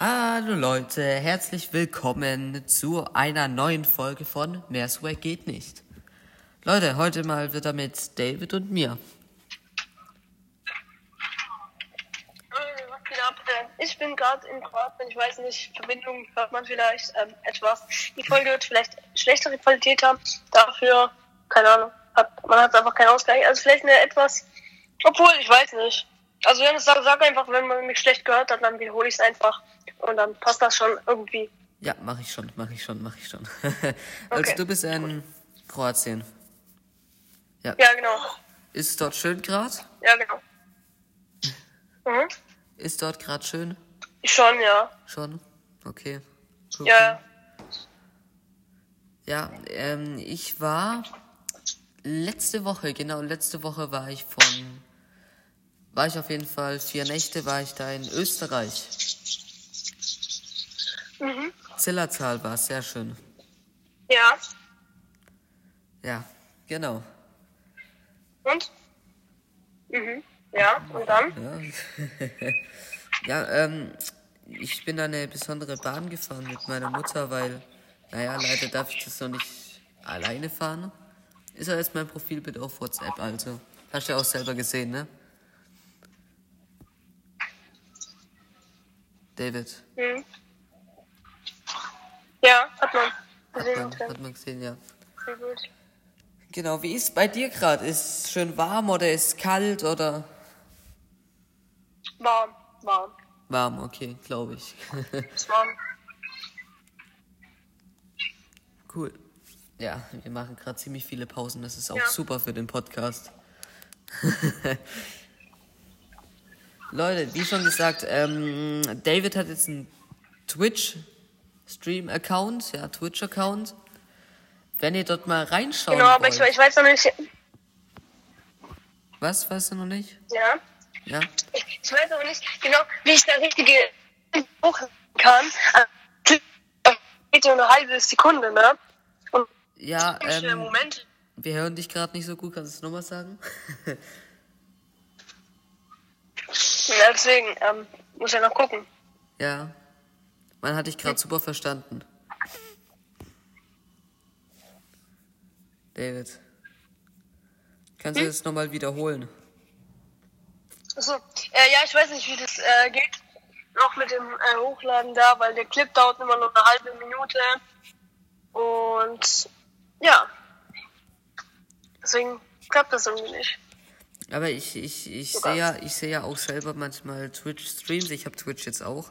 Hallo Leute, herzlich willkommen zu einer neuen Folge von Mehr geht nicht. Leute, heute mal wieder mit David und mir. Äh, Ich bin gerade in Kroatien, ich weiß nicht, Verbindung hört man vielleicht ähm, etwas. Die Folge wird vielleicht schlechtere Qualität haben, dafür, keine Ahnung, hat, man hat einfach keinen Ausgleich. Also vielleicht eine etwas, obwohl, ich weiß nicht. Also wenn es sag, sag einfach, wenn man mich schlecht gehört hat, dann wiederhole ich es einfach und dann passt das schon irgendwie. Ja, mach ich schon, mach ich schon, mach ich schon. also Okay. du bist in Kroatien. Ja, genau. Ist es dort schön gerade? Ja, genau. Mhm. Ist dort gerade schön? Schon, ja. Schon? Okay. Gut. Ja, Ja, ähm, ich war letzte Woche, genau, letzte Woche war ich von, war ich auf jeden Fall vier Nächte, war ich da in Österreich. mhm. Zillertal war sehr schön. ja. Ja, genau. Und? Mhm. Ja, und dann? Ja, ja ähm, ich bin da eine besondere Bahn gefahren mit meiner Mutter, weil, naja, leider darf ich das noch nicht alleine fahren. Ist ja jetzt mein Profilbild auf WhatsApp, also. Hast du ja auch selber gesehen, ne? David, Mhm. Ja, hat man hat gesehen. man, okay. hat man gesehen, ja. Sehr gut. Genau, wie ist bei dir gerade? Ist es schön warm oder ist es kalt oder Warm, warm. warm? Okay, glaube ich. Ist warm. Cool. Ja, wir machen gerade ziemlich viele Pausen. Das ist auch Ja. super für den Podcast. Leute, wie schon gesagt, ähm, David hat jetzt einen Twitch-Stream-Account, ja, Twitch-Account. Wenn ihr dort mal reinschauen Genau, aber ich, ich weiß noch nicht. Was, weißt du noch nicht? Ja. Ja? Ich, ich weiß aber nicht genau, wie ich da richtige hoch kann. Also, geht ja nur eine halbe Sekunde, ne? Und Ja, ähm, Moment. wir hören dich gerade nicht so gut. Kannst du es nochmal sagen? Ja, deswegen, ähm, muss ja noch gucken. ja. Man hat dich gerade super verstanden. David. Kannst du das nochmal wiederholen? Achso. Äh, ja, ich weiß nicht, wie das äh, geht. Noch mit dem äh, Hochladen da, weil der Clip dauert immer nur eine halbe Minute. Und ja. Deswegen klappt das irgendwie nicht. Aber ich, ich, ich sehe ja, ich sehe ja auch selber manchmal Twitch-Streams. Ich habe Twitch jetzt auch.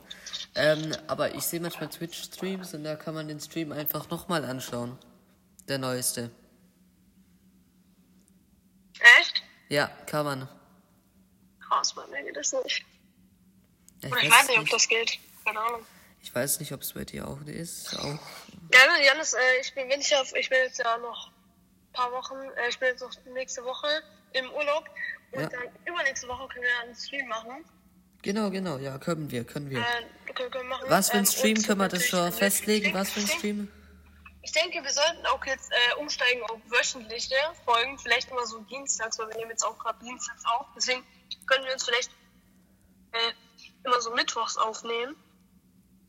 Ähm, aber ich sehe manchmal Twitch-Streams und da kann man den Stream einfach nochmal anschauen. Der neueste. Echt? Ja, kann man. Krass, bei mir geht das nicht. Oder ich weiß nicht, ob das geht. Keine Ahnung. Ich weiß nicht, ob es bei dir auch ist. Auch. Ja, ne, Janis, äh, ich bin, wenn ich auf, ich bin jetzt ja noch ein paar Wochen, äh, ich bin jetzt noch nächste Woche im Urlaub und Ja. dann übernächste Woche können wir einen Stream machen. Genau, genau, ja, können wir, können wir. Äh, können, wir machen. Was für ein Ähm, Stream und können wir das schon also, festlegen? Was für ein Stream? Ich denke, wir sollten auch jetzt äh, umsteigen auf wöchentliche Folgen, vielleicht immer so dienstags, weil wir nehmen jetzt auch gerade dienstags auf. Deswegen können wir uns vielleicht äh, immer so mittwochs aufnehmen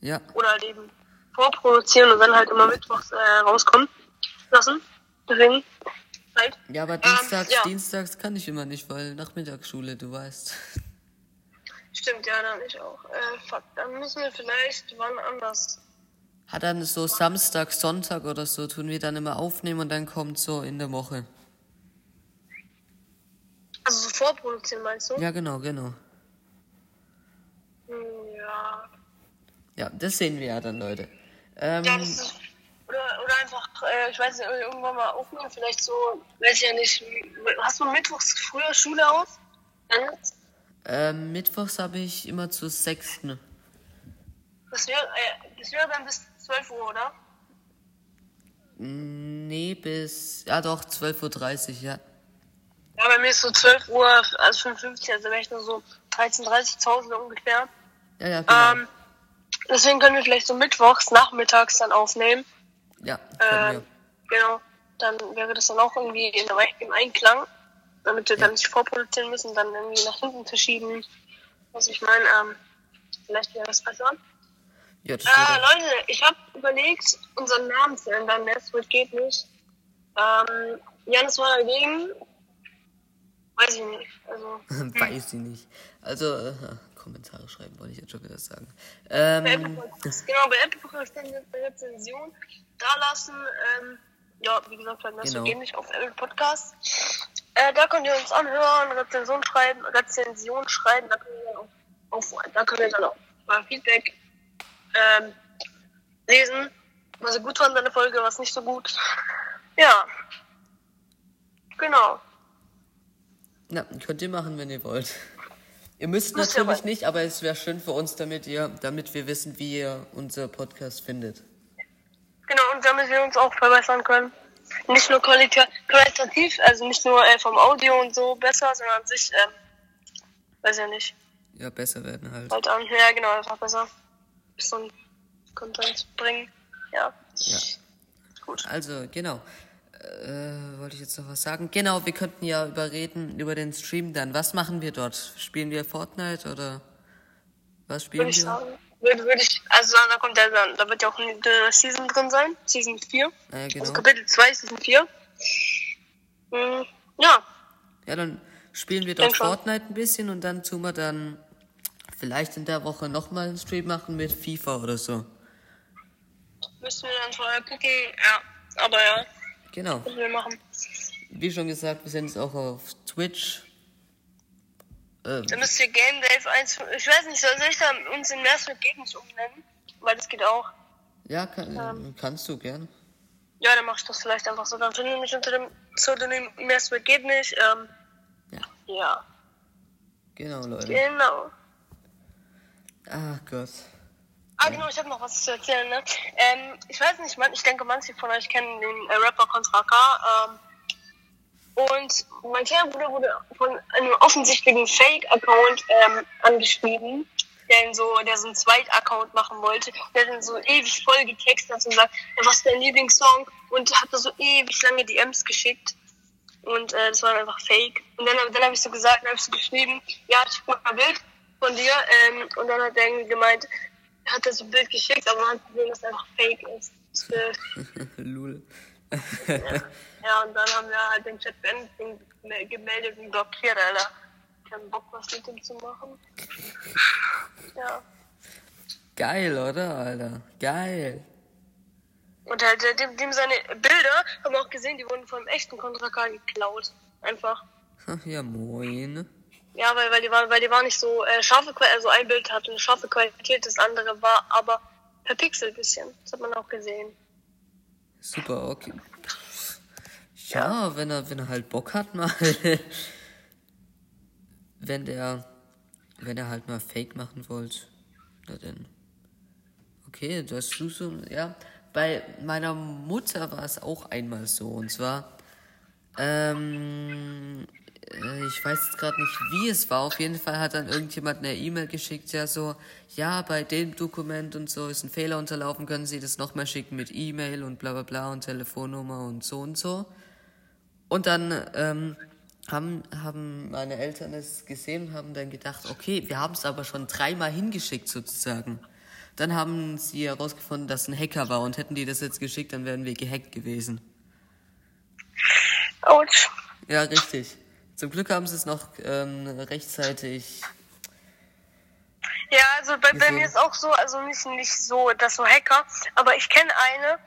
Ja, oder halt eben vorproduzieren und dann halt immer mittwochs äh, rauskommen lassen. Deswegen halt. ja, aber dienstags, ja. dienstags kann ich immer nicht, weil Nachmittagsschule, du weißt. Stimmt, ja, dann ich auch. Äh, fuck, dann müssen wir vielleicht wann anders. Hat dann so Samstag, Sonntag oder so, tun wir dann immer aufnehmen und dann kommt so in der Woche. Also so vorproduzieren meinst du? Ja, genau, genau. Hm, ja. Ja, das sehen wir ja dann, Leute. Ähm, Ja, das ist. Einfach, äh, ich weiß nicht, irgendwann mal aufnehmen, vielleicht so, weiß ich ja nicht. Hast du mittwochs früher Schule aus? Ähm, Mittwochs habe ich immer zur sechsten. das wäre äh, das wäre dann bis 12 Uhr, oder? Nee, bis, ja doch, 12.30 Uhr, ja. Ja, bei mir ist so 12 Uhr, also 55, also wäre ich nur so 13.30 zu Hause ungefähr. Ja, ja, genau. Ähm, deswegen können wir vielleicht so mittwochs, nachmittags dann aufnehmen. Ja, Ähm, genau. Dann wäre das dann auch irgendwie in der, im Einklang, damit wir dann nicht vorproduzieren müssen, dann irgendwie nach hinten verschieben. Was ich meine, ähm, vielleicht wäre das besser. Ja, das Äh, Leute, ich habe überlegt, unseren Namen zu ändern. Das wird geht nicht. Ähm, Janis war dagegen. Weiß ich nicht. Also, weiß ich nicht. Also, äh, Kommentare schreiben wollte ich jetzt schon wieder sagen. bei Ähm, Apple Podcast. Genau, bei Apple Podcast dann eine Rezension da lassen. Ähm, ja, wie gesagt, dann Genau. genau. nicht auf Apple Podcast. Äh, da könnt ihr uns anhören, Rezension schreiben, Rezension schreiben, da könnt ihr dann auch, auf, da könnt ihr dann auch mal Feedback ähm, lesen, was ihr gut fand an der Folge, was nicht so gut. Ja. Genau. Na, könnt ihr machen, wenn ihr wollt. Ihr müsst ihr natürlich nicht, aber es wäre schön für uns, damit ihr, damit wir wissen, wie ihr unser Podcast findet. Genau, und damit wir uns auch verbessern können. Nicht nur qualita qualitativ, also nicht nur äh, vom Audio und so besser, sondern an sich, ähm, weiß ja nicht, Ja, besser werden halt. halt an. Ja, genau, einfach besser. Bisschen Content bringen. Ja. Ja. Gut. Also, genau. Äh, wollte ich jetzt noch was sagen? Genau, wir könnten ja überreden über den Stream dann. Was machen wir dort? Spielen wir Fortnite oder was spielen Würde ich wir? sagen. Würde, würde ich, also da kommt ja dann, da wird ja auch eine Season drin sein. Season 4. Äh, Also genau. Kapitel 2, Season 4. Hm, ja, Ja, dann spielen wir dort. Fortnite ein bisschen und dann tun wir dann vielleicht in der Woche nochmal einen Stream machen mit FIFA oder so. müssen wir dann vorher gucken. Ja, aber ja, Genau. müssen wir machen. Wie schon gesagt, wir sind jetzt auch auf Twitch. Äh, Dann müsst ihr Game Dave 1. Ich weiß nicht, soll ich da uns in Meersfeld geht nicht umnennen? Weil das geht auch. ja, kann, Ähm. kannst du gern. Ja, dann mach ich das vielleicht einfach so. Dann finde ich mich unter dem Pseudonym Meersfeld geht nicht. Ähm, Ja. ja, Genau, Leute. genau. Ach Gott. Ah, genau, ich habe noch was zu erzählen, ne? Ähm, ich weiß nicht, man, ich denke, manche von euch kennen den äh, Rapper Contra K. Ähm, und mein kleiner Bruder wurde von einem offensichtlichen Fake-Account ähm, angeschrieben, der ihn so, der so einen Zweit-Account machen wollte. Der ihn so ewig voll getextet und gesagt, ja, was ist dein Lieblingssong? Und hat da so ewig lange DMs geschickt. Und äh, das war dann einfach fake. Und dann, dann habe ich so gesagt, dann habe ich so geschrieben, ja, schick mal ein Bild von dir. Ähm, und dann hat er irgendwie gemeint, er hat das so ein Bild geschickt, aber man hat gesehen, dass es einfach fake ist. Das Bild. Lul. Ja, und dann haben wir halt den Chat beendet, den gemeldet und blockiert, Alter. Keinen Bock, was mit dem zu machen. Ja. Geil, oder, Alter? Geil. Und halt, dem, dem seine Bilder, haben wir auch gesehen, die wurden vom echten Contra K geklaut. Einfach. Ach, ja, moin. Ja, weil, weil die waren, weil die waren nicht so äh, scharfe Qualität, also ein Bild hatte eine scharfe Qualität, das andere war aber per Pixel bisschen. Das hat man auch gesehen. Super, okay. Ja, wenn er, wenn er halt Bock hat mal. wenn der, wenn er halt mal Fake machen wollte. Na denn. Okay, das du so, ja. Bei meiner Mutter war es auch einmal so. Und zwar, ähm, äh, ich weiß jetzt gerade nicht, wie es war. Auf jeden Fall hat dann irgendjemand eine E-Mail geschickt, ja so, ja, bei dem Dokument und so ist ein Fehler unterlaufen, können Sie das nochmal schicken mit E-Mail und bla bla bla und Telefonnummer und so und so. Und dann ähm, haben, haben meine Eltern es gesehen und haben dann gedacht, okay, wir haben es aber schon dreimal hingeschickt sozusagen. Dann haben sie herausgefunden, dass ein Hacker war und hätten die das jetzt geschickt, dann wären wir gehackt gewesen. Autsch. Ja, richtig. Zum Glück haben sie es noch ähm, rechtzeitig. Ja, also bei, bei mir ist auch so, also nicht, nicht so, das so Hacker, aber ich kenne eine,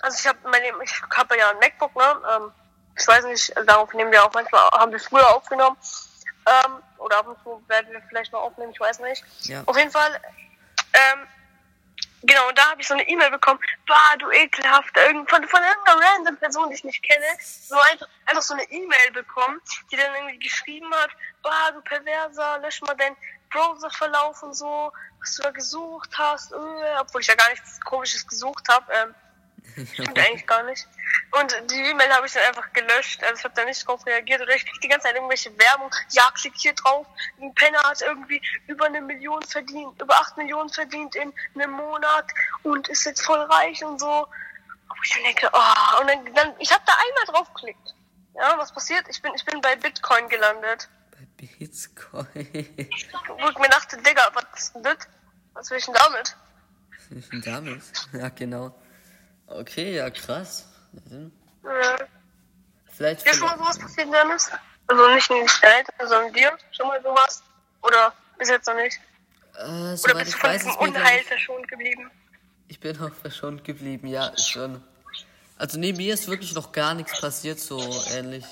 also ich habe ich habe ja ein MacBook, ne? Ähm, ich weiß nicht, darauf nehmen wir auch manchmal, haben wir früher aufgenommen. Ähm, oder ab und zu werden wir vielleicht noch aufnehmen, ich weiß nicht. Ja. Auf jeden Fall, ähm, genau, und da habe ich so eine E-Mail bekommen, bah, du ekelhafter, irgend- von, von irgendeiner random Person, die ich nicht kenne, so einfach, einfach so eine E-Mail bekommen, die dann irgendwie geschrieben hat, bah, du Perverser, lösch mal deinen Browserverlauf und so, was du da gesucht hast, äh, obwohl ich ja gar nichts komisches gesucht habe, ähm, stimmt eigentlich gar nicht. Und die E-Mail habe ich dann einfach gelöscht. Also ich habe da nicht drauf reagiert. Oder ich krieg die ganze Zeit irgendwelche Werbung. Ja, klick hier drauf. Ein Penner hat irgendwie über eine Million verdient, über acht Millionen verdient in einem Monat und ist jetzt voll reich und so. Wo ich dann denke, oh, und dann, dann ich habe da einmal draufgeklickt. Ja, was passiert? Ich bin, ich bin bei Bitcoin gelandet. Bei Bitcoin. Wo ich mir dachte, Digga, was ist denn das? Was will ich denn damit? Damit? Ja, genau. Okay, ja, krass. Ja. Vielleicht. Dir schon mal sowas passiert, Dennis? Also nicht in Eltern, sondern dir schon mal sowas? Oder bis jetzt noch nicht? Äh, Oder bist du von diesem ist Unheil verschont geblieben? ich bin auch verschont geblieben, ja, schon. Also nee, mir ist wirklich noch gar nichts passiert, so ähnlich.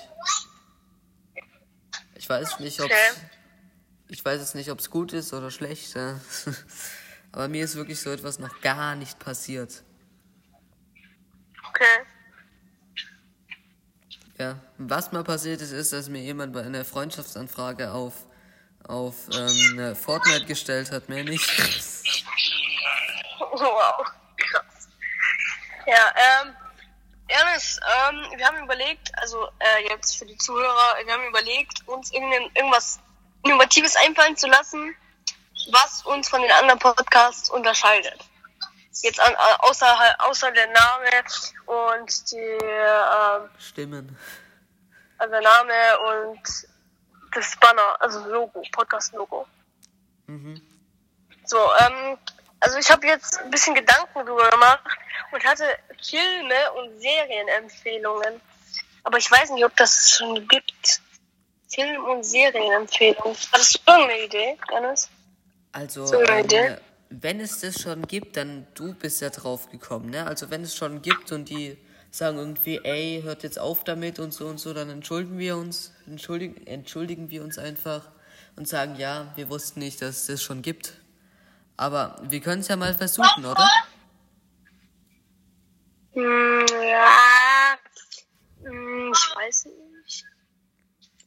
Ich weiß nicht, ob Okay. ich weiß jetzt nicht, ob es gut ist oder schlecht. Ja. Aber mir ist wirklich so etwas noch gar nicht passiert. Okay. Ja, was mal passiert ist, ist, dass mir jemand bei einer Freundschaftsanfrage auf auf ähm, Fortnite gestellt hat, mehr nicht. Wow, krass. Ja, ähm, Ernest, ähm, wir haben überlegt, also äh, jetzt für die Zuhörer, wir haben überlegt, uns irgendwas Innovatives einfallen zu lassen, was uns von den anderen Podcasts unterscheidet. Jetzt an, außer, außer der Name und die, ähm, Stimmen. also der Name und das Banner, also Logo, Podcast-Logo. Mhm. So, ähm, also ich habe jetzt ein bisschen Gedanken drüber gemacht und hatte Filme und Serienempfehlungen. Aber ich weiß nicht, ob das schon gibt. Film- und Serienempfehlungen. Hattest du irgendeine Idee, Dennis? Also, So eine ähm, Idee? Wenn es das schon gibt, dann du bist ja drauf gekommen, ne? Also wenn es schon gibt und die sagen irgendwie, ey, hört jetzt auf damit und so und so, dann entschuldigen wir uns, entschuldigen, entschuldigen wir uns einfach und sagen, ja, wir wussten nicht, dass es das schon gibt. Aber wir können es ja mal versuchen, oder? Hm, ja. Hm, ich weiß nicht.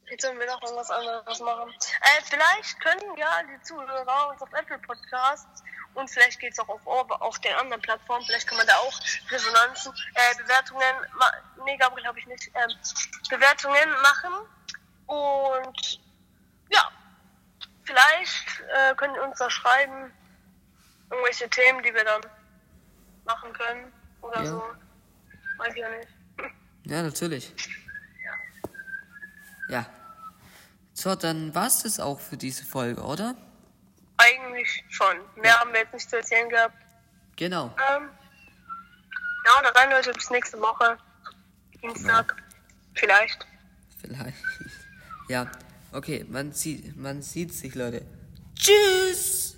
Jetzt sollen wir doch irgendwas anderes machen. Äh, vielleicht können ja die Zuhörer uns auf Apple Podcasts und vielleicht geht's auch auf, auf den anderen Plattformen, vielleicht kann man da auch Resonanzen, äh, Bewertungen, nee, Gabriel habe ich nicht, ähm, Bewertungen machen. Und ja, vielleicht äh, können uns da schreiben, irgendwelche Themen, die wir dann machen können oder Ja. so. Weiß ich ja nicht. Ja, natürlich. Ja. So, dann war's das auch für diese Folge, oder? Eigentlich schon. Mehr haben wir jetzt nicht zu erzählen gehabt. Genau. Ähm, ja, und dann Leute bis nächste Woche. Dienstag. Vielleicht. Vielleicht. Ja. Okay, man sieht, man sieht sich, Leute. Tschüss!